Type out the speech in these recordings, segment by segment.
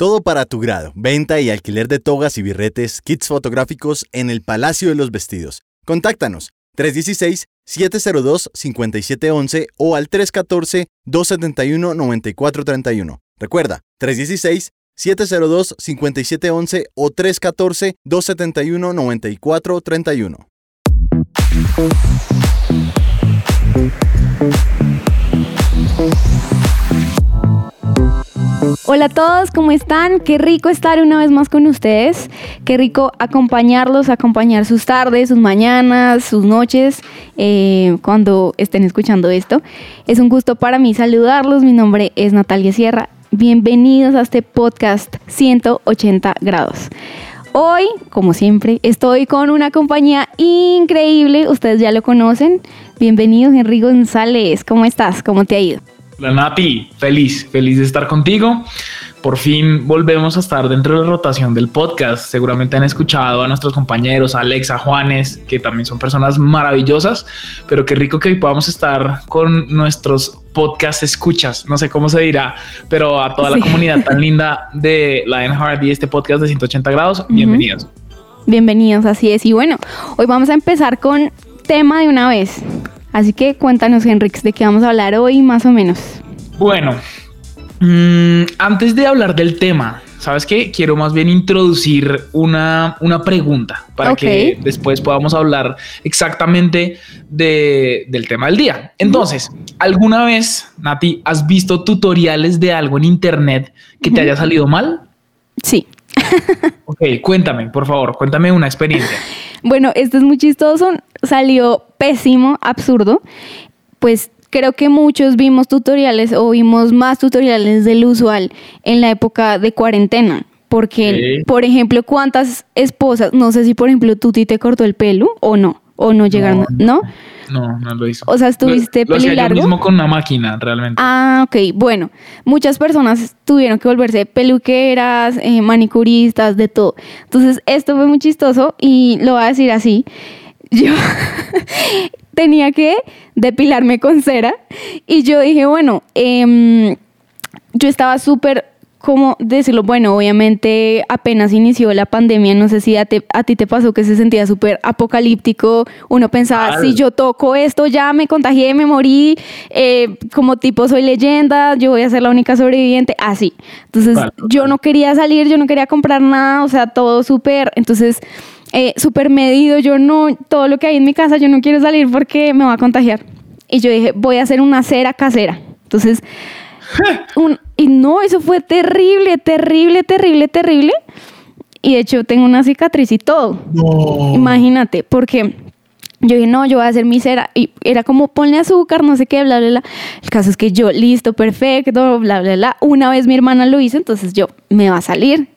Todo para tu grado, venta y alquiler de togas y birretes, kits fotográficos en el Palacio de los Vestidos. Contáctanos 316-702-5711 o al 314-271-9431. Recuerda, 316-702-5711 o 314-271-9431. Hola a todos, ¿cómo están? Qué rico estar una vez más con ustedes. Qué rico acompañarlos, acompañar sus tardes, sus mañanas, sus noches, eh, cuando estén escuchando esto. Es un gusto para mí saludarlos. Mi nombre es Natalia Sierra. Bienvenidos a este podcast 180 grados. Hoy, como siempre, estoy con una compañía increíble. Ustedes ya lo conocen. Bienvenidos, Henry González. ¿Cómo estás? ¿Cómo te ha ido? La Nati, feliz, feliz de estar contigo. Por fin volvemos a estar dentro de la rotación del podcast. Seguramente han escuchado a nuestros compañeros, a Alexa, Juanes, que también son personas maravillosas, pero qué rico que hoy podamos estar con nuestros podcast escuchas, no sé cómo se dirá, pero a toda la comunidad tan linda de Lionheart y este podcast de 180 grados, bienvenidos. Bienvenidos, así es. Y bueno, hoy vamos a empezar con tema de una vez. Así que cuéntanos, Henrix, de qué vamos a hablar hoy más o menos. Bueno, mm, antes de hablar del tema, ¿sabes qué? Quiero más bien introducir una, una pregunta para que después podamos hablar exactamente del tema del día. Entonces, ¿alguna vez, Nati, has visto tutoriales de algo en Internet que te haya salido mal? Sí. ok, cuéntame, por favor, cuéntame una experiencia. Bueno, esto es muy chistoso, salió pésimo, absurdo. Pues creo que muchos vimos tutoriales o vimos más tutoriales del usual en la época de cuarentena. Porque, por ejemplo, ¿cuántas esposas, no sé si por ejemplo tú te cortó el pelo o no? O no llegaron, ¿no? No, no lo hizo. O sea, estuviste lo, lo largo. mismo con una máquina, realmente. Ah, ok. Bueno, muchas personas tuvieron que volverse peluqueras, eh, manicuristas, de todo. Entonces, esto fue muy chistoso y lo voy a decir así. Yo tenía que depilarme con cera y yo dije, bueno, eh, yo estaba súper ¿cómo decirlo? Bueno, obviamente apenas inició la pandemia, no sé si a, ti te pasó que se sentía súper apocalíptico, uno pensaba, si yo toco esto, ya me contagié, me morí, eh, como tipo soy leyenda, yo voy a ser la única sobreviviente, así. Entonces yo no quería salir, yo no quería comprar nada, o sea, todo súper, entonces... Eh, súper medido, yo no, todo lo que hay en mi casa, yo no quiero salir porque me va a contagiar. Y yo dije, voy a hacer una cera casera. Entonces, y no, eso fue terrible, terrible, terrible, terrible. Y de hecho tengo una cicatriz y todo. Imagínate, porque yo dije, no, yo voy a hacer mi cera. Y era como, ponle azúcar, no sé qué, bla, bla, bla. El caso es que yo, listo, perfecto, bla, bla, bla. Una vez mi hermana lo hizo, entonces yo, me va a salir.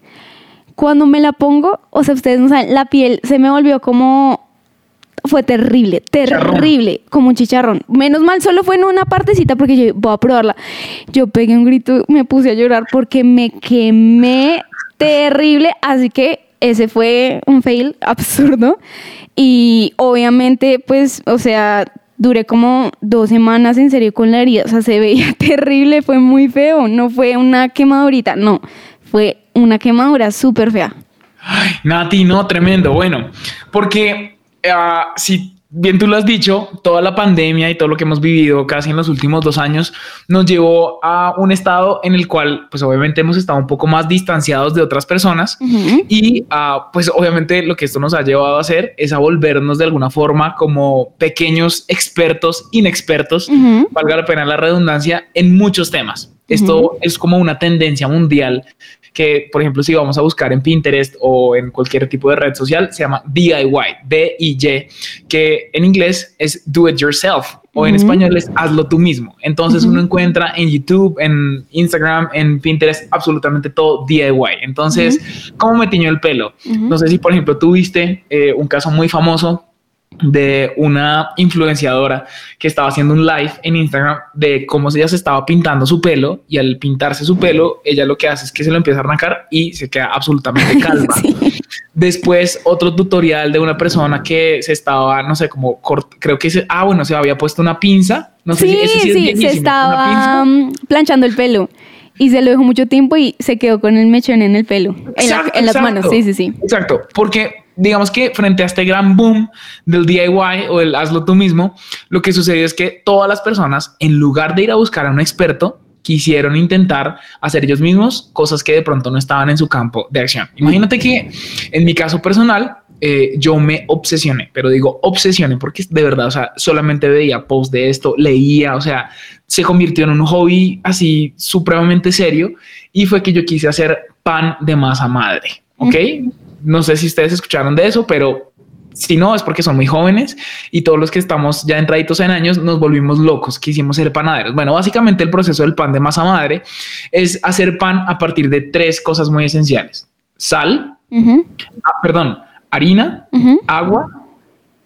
Cuando me la pongo, o sea, ustedes no saben, la piel se me volvió como fue terrible, terrible, como un chicharrón. Menos mal, solo fue en una partecita porque yo voy a probarla. Yo pegué un grito, me puse a llorar porque me quemé terrible, así que ese fue un fail absurdo. Y obviamente, pues, o sea, duré como dos semanas en serio con la herida, o sea, se veía terrible, fue muy feo, no fue una quemadurita, no, fue una quemadura súper fea. Ay, Nati, no, tremendo. Bueno, porque Ah, si bien tú lo has dicho, toda la pandemia y todo lo que hemos vivido casi en los últimos dos años nos llevó a un estado en el cual, pues obviamente hemos estado un poco más distanciados de otras personas y ah, pues obviamente lo que esto nos ha llevado a hacer es a volvernos de alguna forma como pequeños expertos, inexpertos, valga la pena la redundancia, en muchos temas. Esto es como una tendencia mundial que, por ejemplo, si vamos a buscar en Pinterest o en cualquier tipo de red social, se llama DIY, D-I-Y, que en inglés es do it yourself. o en español es hazlo tú mismo. Entonces uno encuentra en YouTube, en Instagram, en Pinterest, absolutamente todo DIY. Entonces, ¿cómo me tiñó el pelo? No sé si, por ejemplo, tuviste eh, un caso muy famoso de una influenciadora que estaba haciendo un live en Instagram de cómo ella se estaba pintando su pelo y al pintarse su pelo, ella lo que hace es que se lo empieza a arrancar y se queda absolutamente calma. Después otro tutorial de una persona que se estaba, no sé, como creo que se, ah, bueno, se había puesto una pinza. No sé sí, si, sí, se estaba planchando el pelo y se lo dejó mucho tiempo y se quedó con el mechón en el pelo, en, las manos. Sí, sí, sí. Exacto, porque digamos que frente a este gran boom del DIY o el hazlo tú mismo, lo que sucedió es que todas las personas, en lugar de ir a buscar a un experto, quisieron intentar hacer ellos mismos cosas que de pronto no estaban en su campo de acción. Imagínate que en mi caso personal, eh, yo me obsesioné, pero digo obsesioné porque de verdad, o sea, solamente veía posts de esto, leía, o sea, se convirtió en un hobby así supremamente serio y fue que yo quise hacer pan de masa madre, ¿ok? No sé si ustedes escucharon de eso, pero si no, es porque son muy jóvenes y todos los que estamos ya entraditos en años nos volvimos locos, quisimos ser panaderos. Bueno, básicamente el proceso del pan de masa madre es hacer pan a partir de tres cosas muy esenciales. Sal, ah, perdón, harina, agua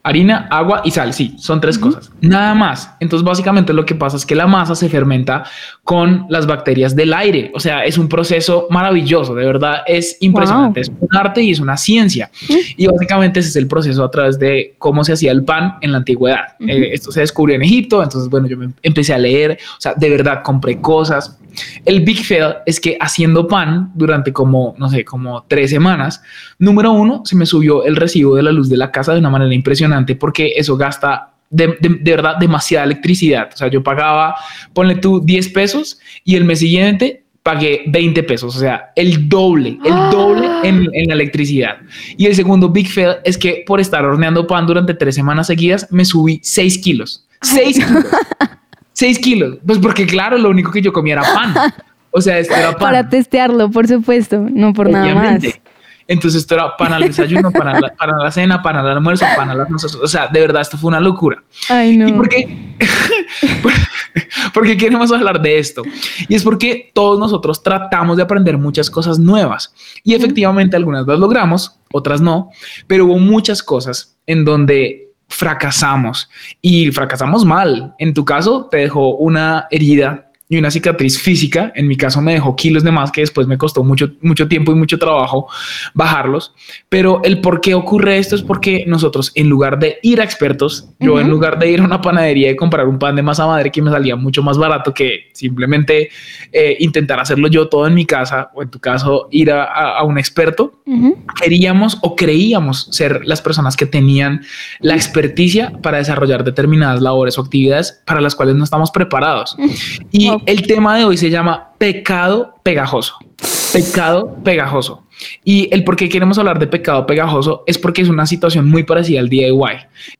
harina, agua y sal. Sí, son tres cosas. Nada más. Entonces, básicamente lo que pasa es que la masa se fermenta con las bacterias del aire. O sea, es un proceso maravilloso. De verdad, es impresionante. Es un arte y es una ciencia. Y básicamente ese es el proceso a través de cómo se hacía el pan en la antigüedad. Eh, esto se descubrió en Egipto. Entonces, bueno, yo me empecé a leer. O sea, de verdad compré cosas. El big fail es que haciendo pan durante como, no sé, como tres semanas, número uno, se me subió el recibo de la luz de la casa de una manera impresionante porque eso gasta de, verdad demasiada electricidad. O sea, yo pagaba, ponle tú 10 pesos y el mes siguiente pagué 20 pesos, o sea, el doble, el ¡Ah! doble en, la electricidad. Y el segundo big fail es que por estar horneando pan durante tres semanas seguidas, me subí 6 kilos. 6 kilos. 6 kilos. Pues porque claro, lo único que yo comía era pan. O sea, esto era pan. Para testearlo, por supuesto, no por nada más. Entonces esto era para el desayuno, para la, para la cena, para el almuerzo, para las noches. O sea, de verdad, esto fue una locura. Ay, no. ¿Y por qué? porque queremos hablar de esto. Y es porque todos nosotros tratamos de aprender muchas cosas nuevas. Y efectivamente algunas las logramos, otras no. Pero hubo muchas cosas en donde fracasamos y fracasamos mal. En tu caso, te dejó una herida y una cicatriz física. En mi caso me dejó kilos de más que después me costó mucho, mucho tiempo y mucho trabajo bajarlos. Pero el por qué ocurre esto es porque nosotros, en lugar de ir a expertos, yo en lugar de ir a una panadería y comprar un pan de masa madre que me salía mucho más barato que simplemente eh, intentar hacerlo yo todo en mi casa o en tu caso ir a, un experto, queríamos o creíamos ser las personas que tenían la experticia para desarrollar determinadas labores o actividades para las cuales no estamos preparados. Y el tema de hoy se llama pecado pegajoso. Pecado pegajoso. Y el por qué queremos hablar de pecado pegajoso es porque es una situación muy parecida al DIY.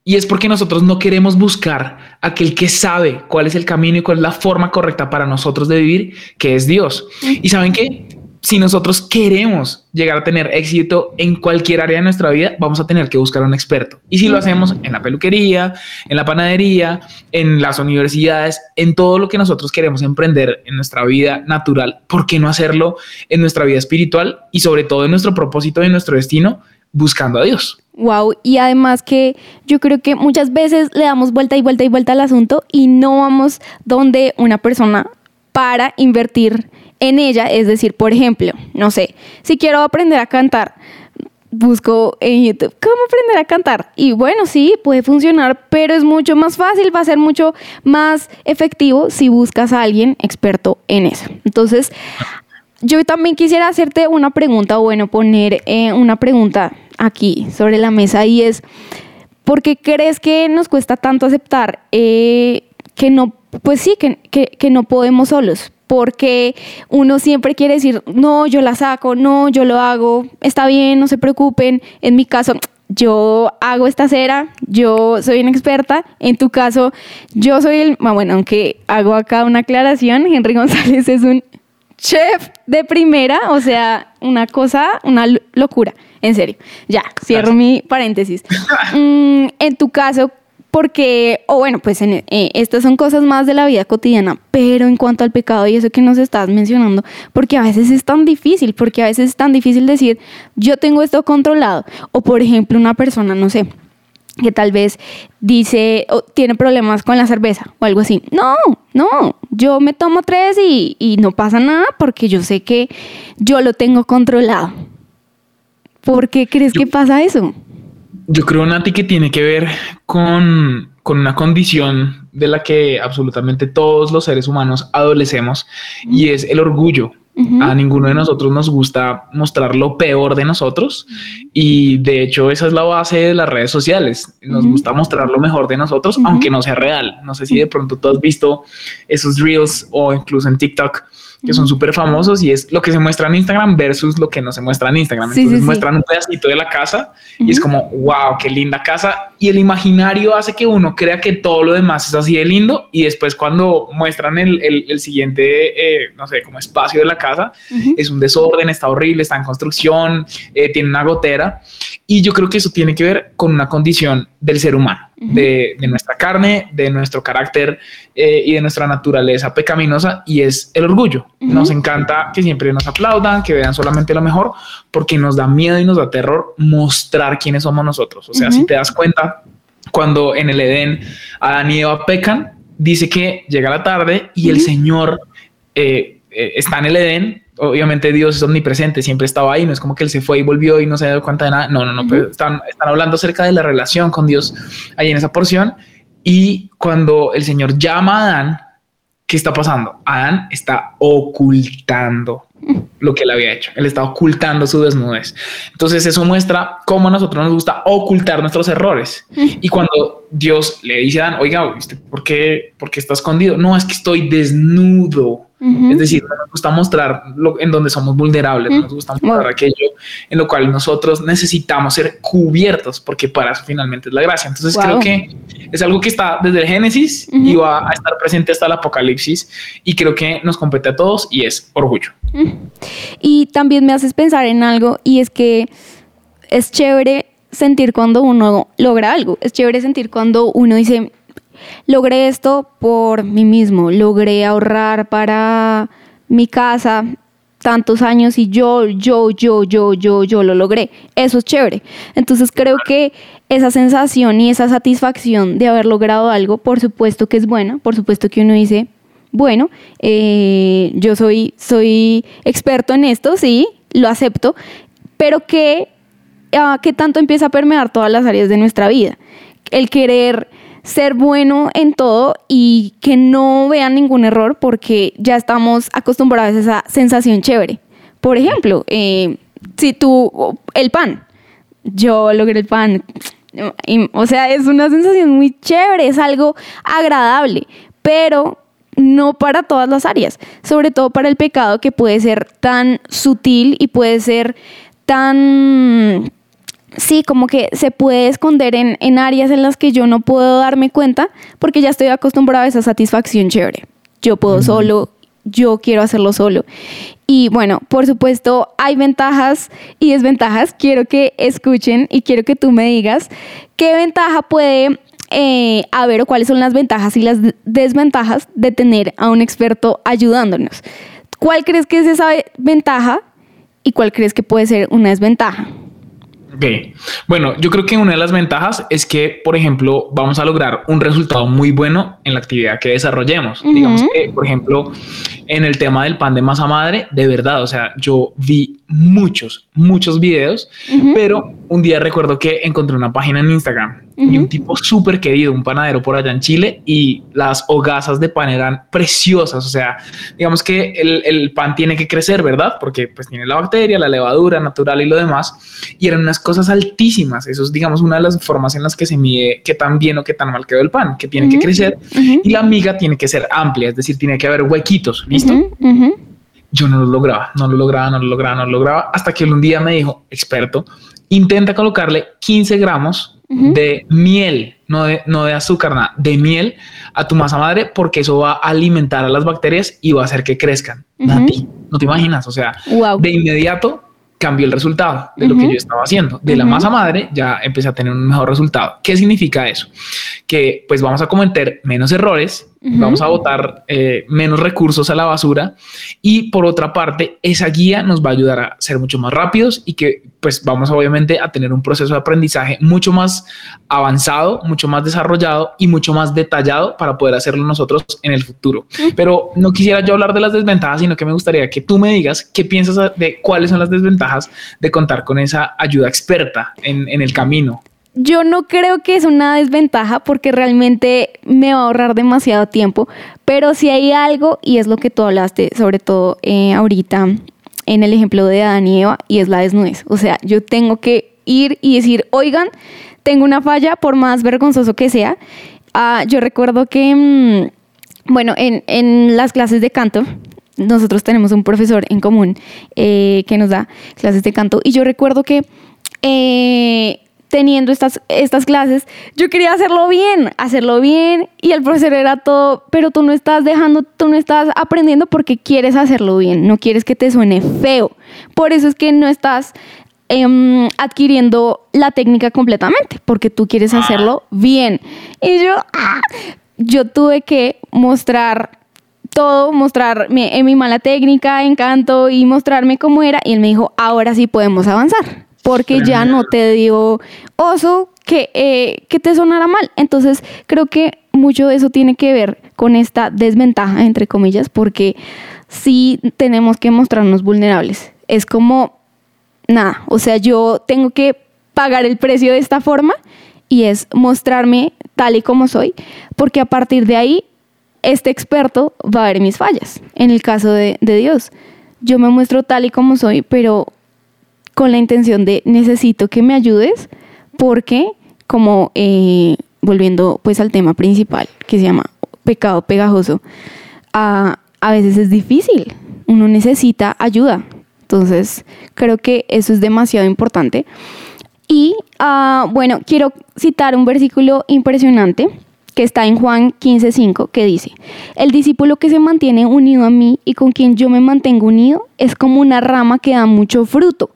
Y es porque nosotros no queremos buscar aquel que sabe cuál es el camino y cuál es la forma correcta para nosotros de vivir, que es Dios. Y saben que si nosotros queremos llegar a tener éxito en cualquier área de nuestra vida, vamos a tener que buscar a un experto. Y si lo hacemos en la peluquería, en la panadería, en las universidades, en todo lo que nosotros queremos emprender en nuestra vida natural, ¿por qué no hacerlo en nuestra vida espiritual y sobre todo en nuestro propósito y en nuestro destino, buscando a Dios? Wow, y además que yo creo que muchas veces le damos vuelta y vuelta y vuelta al asunto y no vamos donde una persona para invertir en ella. Es decir, por ejemplo, no sé, si quiero aprender a cantar, busco en YouTube cómo aprender a cantar. Y bueno, sí, puede funcionar, pero es mucho más fácil, va a ser mucho más efectivo si buscas a alguien experto en eso. Entonces, yo también quisiera hacerte una pregunta, bueno, poner eh, una pregunta aquí sobre la mesa y es, ¿por qué crees que nos cuesta tanto aceptar eh, que no, pues sí, que, que no podemos solos? Porque uno siempre quiere decir, no, yo la saco, no, yo lo hago, está bien, no se preocupen. En mi caso, yo hago esta cera, yo soy una experta. En tu caso, yo soy el, ah, bueno, aunque hago acá una aclaración, Henry González es un chef de primera, o sea, una cosa, una locura, en serio. Ya, cierro mi paréntesis. Mm, en tu caso, porque, o bueno, pues en, eh, estas son cosas más de la vida cotidiana, pero en cuanto al pecado y eso que nos estás mencionando, porque a veces es tan difícil, porque a veces es tan difícil decir, yo tengo esto controlado, o por ejemplo una persona, no sé, que tal vez dice o tiene problemas con la cerveza o algo así. No, no, yo me tomo tres y, y no pasa nada porque yo sé que yo lo tengo controlado. ¿Por qué crees que pasa eso? Yo creo, Nati, que tiene que ver con, con una condición de la que absolutamente todos los seres humanos adolecemos y es el orgullo. A ninguno de nosotros nos gusta mostrar lo peor de nosotros y de hecho esa es la base de las redes sociales. Nos gusta mostrar lo mejor de nosotros, aunque no sea real. No sé si de pronto tú has visto esos reels o incluso en TikTok que son súper famosos y es lo que se muestra en Instagram versus lo que no se muestra en Instagram. Entonces muestran un pedacito de la casa y es como, wow, qué linda casa. Y el imaginario hace que uno crea que todo lo demás es así de lindo y después cuando muestran el, el, siguiente, eh, no sé, como espacio de la casa, es un desorden, está horrible, está en construcción, eh, tiene una gotera. Y yo creo que eso tiene que ver con una condición del ser humano de, nuestra carne, de nuestro carácter eh, y de nuestra naturaleza pecaminosa y es el orgullo. Nos encanta que siempre nos aplaudan, que vean solamente lo mejor, porque nos da miedo y nos da terror mostrar quiénes somos nosotros. O sea, si te das cuenta, cuando en el Edén Adán y Eva pecan, dice que llega la tarde y el Señor eh, eh, está en el Edén obviamente Dios es omnipresente, siempre estaba ahí, no es como que él se fue y volvió y no se dio cuenta de nada, no, no, no, están, están hablando acerca de la relación con Dios ahí en esa porción y cuando el Señor llama a Adán, ¿qué está pasando? Adán está ocultando lo que él había hecho. Él está ocultando su desnudez. Entonces eso muestra cómo a nosotros nos gusta ocultar nuestros errores. Y cuando Dios le dice a Adán, oiga, ¿por qué, ¿por qué está escondido? No, es que estoy desnudo. Es decir, nos gusta mostrar lo, en donde somos vulnerables, nos gusta mostrar aquello en lo cual nosotros necesitamos ser cubiertos, porque para eso finalmente es la gracia. Entonces creo que es algo que está desde el Génesis y va a estar presente hasta el Apocalipsis y creo que nos compete a todos y es orgullo. Y también me haces pensar en algo y es que es chévere sentir cuando uno logra algo, es chévere sentir cuando uno dice, logré esto por mí mismo, logré ahorrar para mi casa tantos años y yo, yo, yo, yo, yo, yo lo logré. Eso es chévere. Entonces creo que esa sensación y esa satisfacción de haber logrado algo, por supuesto que es buena, por supuesto que uno dice, bueno, eh, yo soy, soy experto en esto, sí, lo acepto, pero que, ah, que tanto empieza a permear todas las áreas de nuestra vida. El querer ser bueno en todo y que no vean ningún error porque ya estamos acostumbrados a esa sensación chévere. Por ejemplo, eh, si tú, el pan, yo logré el pan, o sea, es una sensación muy chévere, es algo agradable, pero no para todas las áreas, sobre todo para el pecado que puede ser tan sutil y puede ser tan sí, como que se puede esconder en, en, áreas en las que yo no puedo darme cuenta porque ya estoy acostumbrada a esa satisfacción chévere. Yo puedo solo, yo quiero hacerlo solo. Y bueno, por supuesto, hay ventajas y desventajas. Quiero que escuchen y quiero que tú me digas qué ventaja puede eh, haber o cuáles son las ventajas y las desventajas de tener a un experto ayudándonos. ¿Cuál crees que es esa ventaja y cuál crees que puede ser una desventaja? Ok, bueno, yo creo que una de las ventajas es que, por ejemplo, vamos a lograr un resultado muy bueno en la actividad que desarrollemos. Digamos que, por ejemplo, en el tema del pan de masa madre, de verdad, o sea, yo vi muchos, muchos videos, pero un día recuerdo que encontré una página en Instagram y un tipo súper querido, un panadero por allá en Chile y las hogazas de pan eran preciosas. O sea, digamos que el, el, pan tiene que crecer, ¿verdad? Porque pues tiene la bacteria, la levadura natural y lo demás. Y eran unas cosas altísimas. Eso es, digamos, una de las formas en las que se mide qué tan bien o qué tan mal quedó el pan, que tiene que crecer y la miga tiene que ser amplia, es decir, tiene que haber huequitos, ¿listo? Yo no lo lograba, no lo lograba, no lo lograba, no lo lograba, hasta que un día me dijo, experto, intenta colocarle 15 gramos de miel, no de, no de azúcar, nada, de miel a tu masa madre, porque eso va a alimentar a las bacterias y va a hacer que crezcan. no te imaginas, o sea, de inmediato cambió el resultado de lo que yo estaba haciendo. De la masa madre ya empecé a tener un mejor resultado. ¿Qué significa eso? Que pues vamos a cometer menos errores, vamos a botar eh, menos recursos a la basura y por otra parte esa guía nos va a ayudar a ser mucho más rápidos y que pues vamos obviamente a tener un proceso de aprendizaje mucho más avanzado, mucho más desarrollado y mucho más detallado para poder hacerlo nosotros en el futuro. Pero no quisiera yo hablar de las desventajas, sino que me gustaría que tú me digas qué piensas de cuáles son las desventajas de contar con esa ayuda experta en, en el camino. Yo no creo que es una desventaja porque realmente me va a ahorrar demasiado tiempo, pero si hay algo, y es lo que tú hablaste, sobre todo eh, ahorita en el ejemplo de Adán y Eva, y es la desnudez. O sea, yo tengo que ir y decir, oigan, tengo una falla, por más vergonzoso que sea. Ah, yo recuerdo que, mm, bueno, en, en, las clases de canto, nosotros tenemos un profesor en común eh, que nos da clases de canto, y yo recuerdo que... Eh, teniendo estas, estas clases, yo quería hacerlo bien, hacerlo bien y el profesor era todo, pero tú no estás dejando, tú no estás aprendiendo porque quieres hacerlo bien, no quieres que te suene feo. Por eso es que no estás em, adquiriendo la técnica completamente, porque tú quieres ah. hacerlo bien. Y yo, ah, yo tuve que mostrar todo, mostrarme en mi mala técnica, encanto y mostrarme cómo era. Y él me dijo, ahora sí podemos avanzar porque ya no te dio oso que, eh, que te sonara mal. Entonces creo que mucho de eso tiene que ver con esta desventaja, entre comillas, porque sí tenemos que mostrarnos vulnerables. Es como, nada, o sea, yo tengo que pagar el precio de esta forma y es mostrarme tal y como soy, porque a partir de ahí, este experto va a ver mis fallas. En el caso de, de Dios, yo me muestro tal y como soy, pero con la intención de necesito que me ayudes porque como eh, volviendo pues al tema principal que se llama pecado pegajoso, a, veces es difícil, uno necesita ayuda. Entonces creo que eso es demasiado importante. Y ah, bueno, quiero citar un versículo impresionante que está en Juan 15:5, que dice, el discípulo que se mantiene unido a mí y con quien yo me mantengo unido es como una rama que da mucho fruto.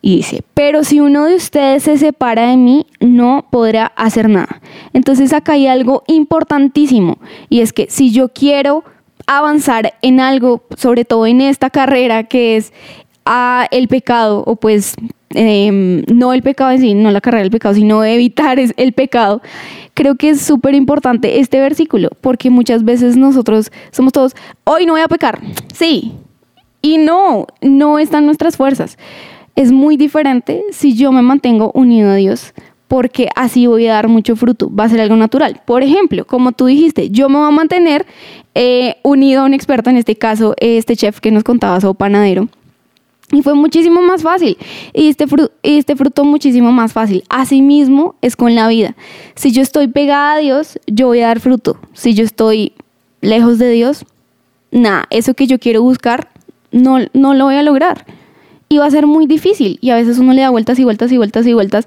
Y dice, pero si uno de ustedes se separa de mí, no podrá hacer nada. Entonces acá hay algo importantísimo y es que si yo quiero avanzar en algo, sobre todo en esta carrera que es a el pecado, o pues em, no el pecado en sí, no la carrera del pecado, sino evitar el pecado, creo que es súper importante este versículo, porque muchas veces nosotros somos todos, hoy no voy a pecar, sí, y no, no están nuestras fuerzas es muy diferente si yo me mantengo unido a Dios, porque así voy a dar mucho fruto, va a ser algo natural. Por ejemplo, como tú dijiste, yo me voy a mantener eh, unido a un experto, en este caso, este chef que nos contaba, o panadero. Y fue muchísimo más fácil. Y este, fruto, este fruto muchísimo más fácil. Asimismo es con la vida. Si yo estoy pegada a Dios, yo voy a dar fruto. Si yo estoy lejos de Dios, nada, eso que yo quiero buscar, no, no lo voy a lograr va a ser muy difícil. Y a veces uno le da vueltas y vueltas y vueltas y vueltas.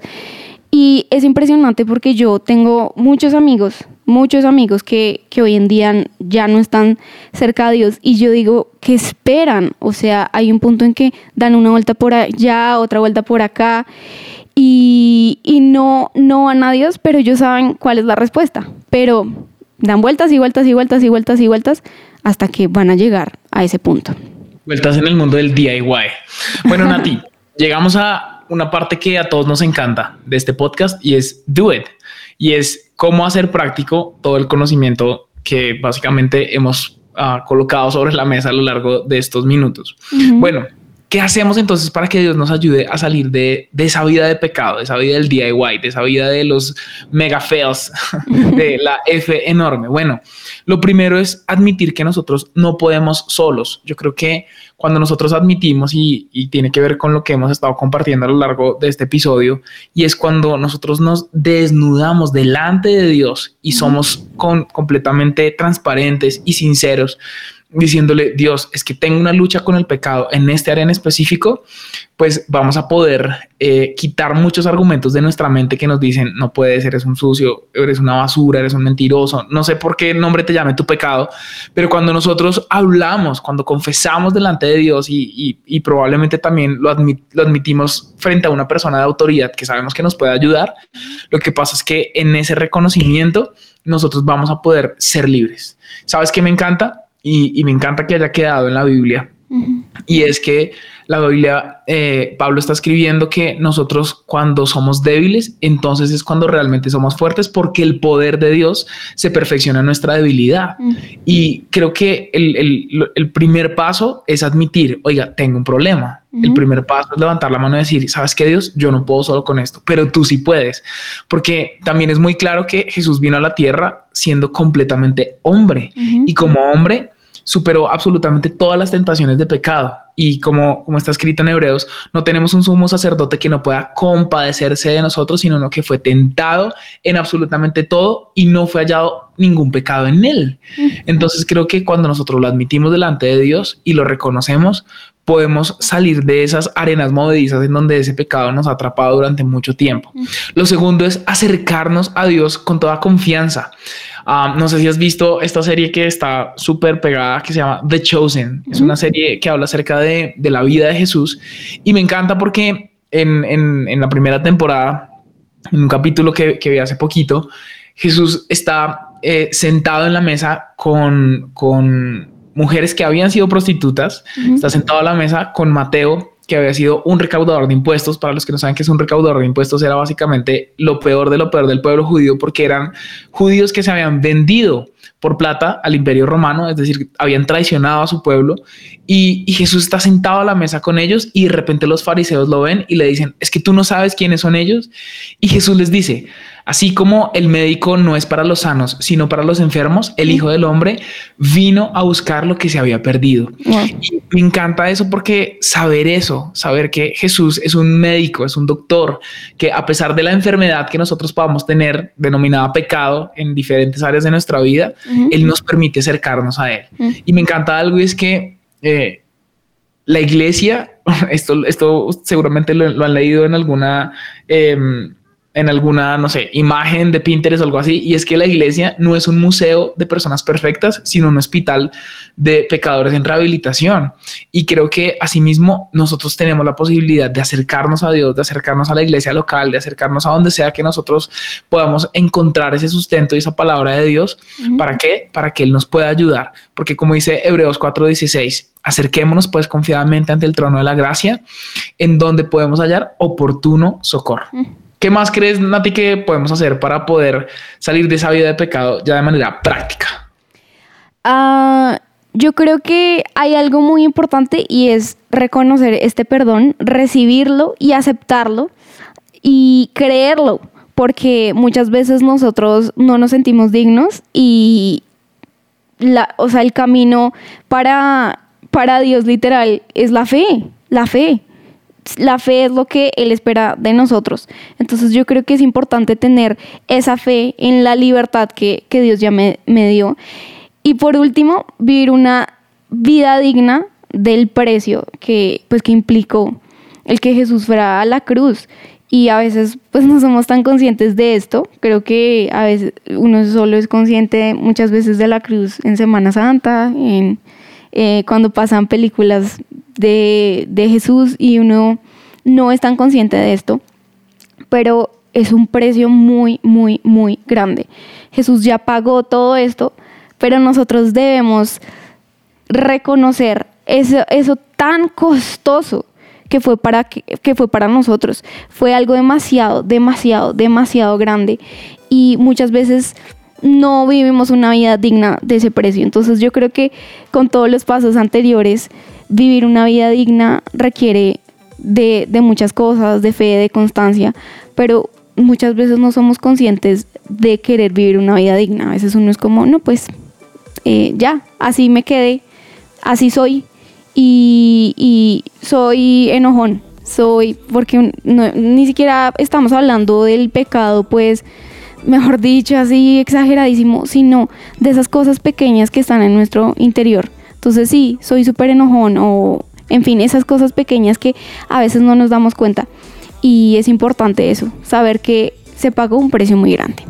Y es impresionante porque yo tengo muchos amigos, muchos amigos que, que hoy en día ya no están cerca de Dios. Y yo digo que esperan, o sea, hay un punto en que dan una vuelta por allá, otra vuelta por acá. Y, y no, no van a Dios, pero ellos saben cuál es la respuesta, pero dan vueltas y vueltas y vueltas y vueltas y vueltas hasta que van a llegar a ese punto. Vueltas en el mundo del DIY. Bueno, Nati, llegamos a una parte que a todos nos encanta de este podcast y es do it. Y es cómo hacer práctico todo el conocimiento que básicamente hemos ah, colocado sobre la mesa a lo largo de estos minutos. Bueno, ¿Qué hacemos entonces para que Dios nos ayude a salir de, esa vida de pecado, de esa vida del DIY, de esa vida de los mega fails, de la F enorme? Bueno, lo primero es admitir que nosotros no podemos solos. Yo creo que cuando nosotros admitimos, y, tiene que ver con lo que hemos estado compartiendo a lo largo de este episodio, y es cuando nosotros nos desnudamos delante de Dios y somos completamente transparentes y sinceros diciéndole, Dios, es que tengo una lucha con el pecado en este área en específico, pues vamos a poder eh, quitar muchos argumentos de nuestra mente que nos dicen, no puedes, eres un sucio, eres una basura, eres un mentiroso, no sé por qué nombre te llame tu pecado, pero cuando nosotros hablamos, cuando confesamos delante de Dios y, probablemente también lo, lo admitimos frente a una persona de autoridad que sabemos que nos puede ayudar, lo que pasa es que en ese reconocimiento nosotros vamos a poder ser libres. ¿Sabes qué me encanta? Y, me encanta que haya quedado en la Biblia. Y es que la Biblia, eh, Pablo está escribiendo que nosotros cuando somos débiles, entonces es cuando realmente somos fuertes porque el poder de Dios se perfecciona en nuestra debilidad. Y creo que el, primer paso es admitir, oiga, tengo un problema. El primer paso es levantar la mano y decir, sabes que Dios, yo no puedo solo con esto, pero tú sí puedes. Porque también es muy claro que Jesús vino a la tierra siendo completamente hombre y como hombre superó absolutamente todas las tentaciones de pecado. Y como, como está escrito en Hebreos, no tenemos un sumo sacerdote que no pueda compadecerse de nosotros, sino uno que fue tentado en absolutamente todo y no fue hallado ningún pecado en él. Entonces creo que cuando nosotros lo admitimos delante de Dios y lo reconocemos, podemos salir de esas arenas movedizas en donde ese pecado nos ha atrapado durante mucho tiempo. Lo segundo es acercarnos a Dios con toda confianza. Ah, no sé si has visto esta serie que está súper pegada, que se llama The Chosen. Es una serie que habla acerca de, la vida de Jesús y me encanta porque en, la primera temporada, en un capítulo que, vi hace poquito, Jesús está eh, sentado en la mesa con, con mujeres que habían sido prostitutas, está sentado a la mesa con Mateo, que había sido un recaudador de impuestos. Para los que no saben que es un recaudador de impuestos, era básicamente lo peor de lo peor del pueblo judío, porque eran judíos que se habían vendido por plata al imperio romano, es decir, habían traicionado a su pueblo. Y, y, Jesús está sentado a la mesa con ellos y de repente los fariseos lo ven y le dicen, es que tú no sabes quiénes son ellos. Y Jesús les dice, Así como el médico no es para los sanos, sino para los enfermos, el Hijo del Hombre vino a buscar lo que se había perdido. me encanta eso porque saber eso, saber que Jesús es un médico, es un doctor, que a pesar de la enfermedad que nosotros podamos tener, denominada pecado en diferentes áreas de nuestra vida, Él nos permite acercarnos a Él. Y me encanta algo y es que... Eh, la iglesia, esto, esto seguramente lo, han leído en alguna em, en alguna, no sé, imagen de Pinterest o algo así, y es que la iglesia no es un museo de personas perfectas, sino un hospital de pecadores en rehabilitación. Y creo que asimismo nosotros tenemos la posibilidad de acercarnos a Dios, de acercarnos a la iglesia local, de acercarnos a donde sea que nosotros podamos encontrar ese sustento y esa palabra de Dios. ¿Para qué? Para que Él nos pueda ayudar. Porque como dice Hebreos 4:16, acerquémonos pues confiadamente ante el trono de la gracia, en donde podemos hallar oportuno socorro. ¿Qué más crees, Nati, que podemos hacer para poder salir de esa vida de pecado ya de manera práctica? Ah, yo creo que hay algo muy importante y es reconocer este perdón, recibirlo y aceptarlo y creerlo, porque muchas veces nosotros no nos sentimos dignos y la, o sea, el camino para, para Dios literal es la fe, la fe la fe es lo que Él espera de nosotros. Entonces yo creo que es importante tener esa fe en la libertad que, Dios ya me, dio. Y por último, vivir una vida digna del precio que, pues, que implicó el que Jesús fuera a la cruz. Y a veces pues no somos tan conscientes de esto. Creo que a veces uno solo es consciente muchas veces de la cruz en Semana Santa, en, eh, cuando pasan películas de, Jesús y uno no es tan consciente de esto, pero es un precio muy, muy, muy grande. Jesús ya pagó todo esto, pero nosotros debemos reconocer eso, eso tan costoso que fue, para, que fue para nosotros. Fue algo demasiado, demasiado, demasiado grande. Y muchas veces no vivimos una vida digna de ese precio. Entonces yo creo que con todos los pasos anteriores, vivir una vida digna requiere de, muchas cosas, de fe, de constancia, pero muchas veces no somos conscientes de querer vivir una vida digna. A veces uno es como, no, pues eh, ya, así me quedé, así soy y, soy enojón, soy, porque ni siquiera estamos hablando del pecado, pues mejor dicho, así exageradísimo, sino de esas cosas pequeñas que están en nuestro interior, Entonces sí, soy súper enojón o, en fin, esas cosas pequeñas que a veces no nos damos cuenta. Y es importante eso, saber que se pagó un precio muy grande.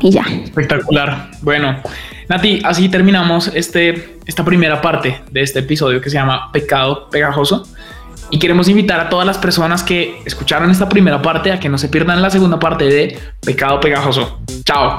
Y ya. Espectacular. Bueno, Nati, así terminamos este, esta primera parte de este episodio que se llama Pecado Pegajoso. Y queremos invitar a todas las personas que escucharon esta primera parte a que no se pierdan la segunda parte de Pecado Pegajoso. Chao.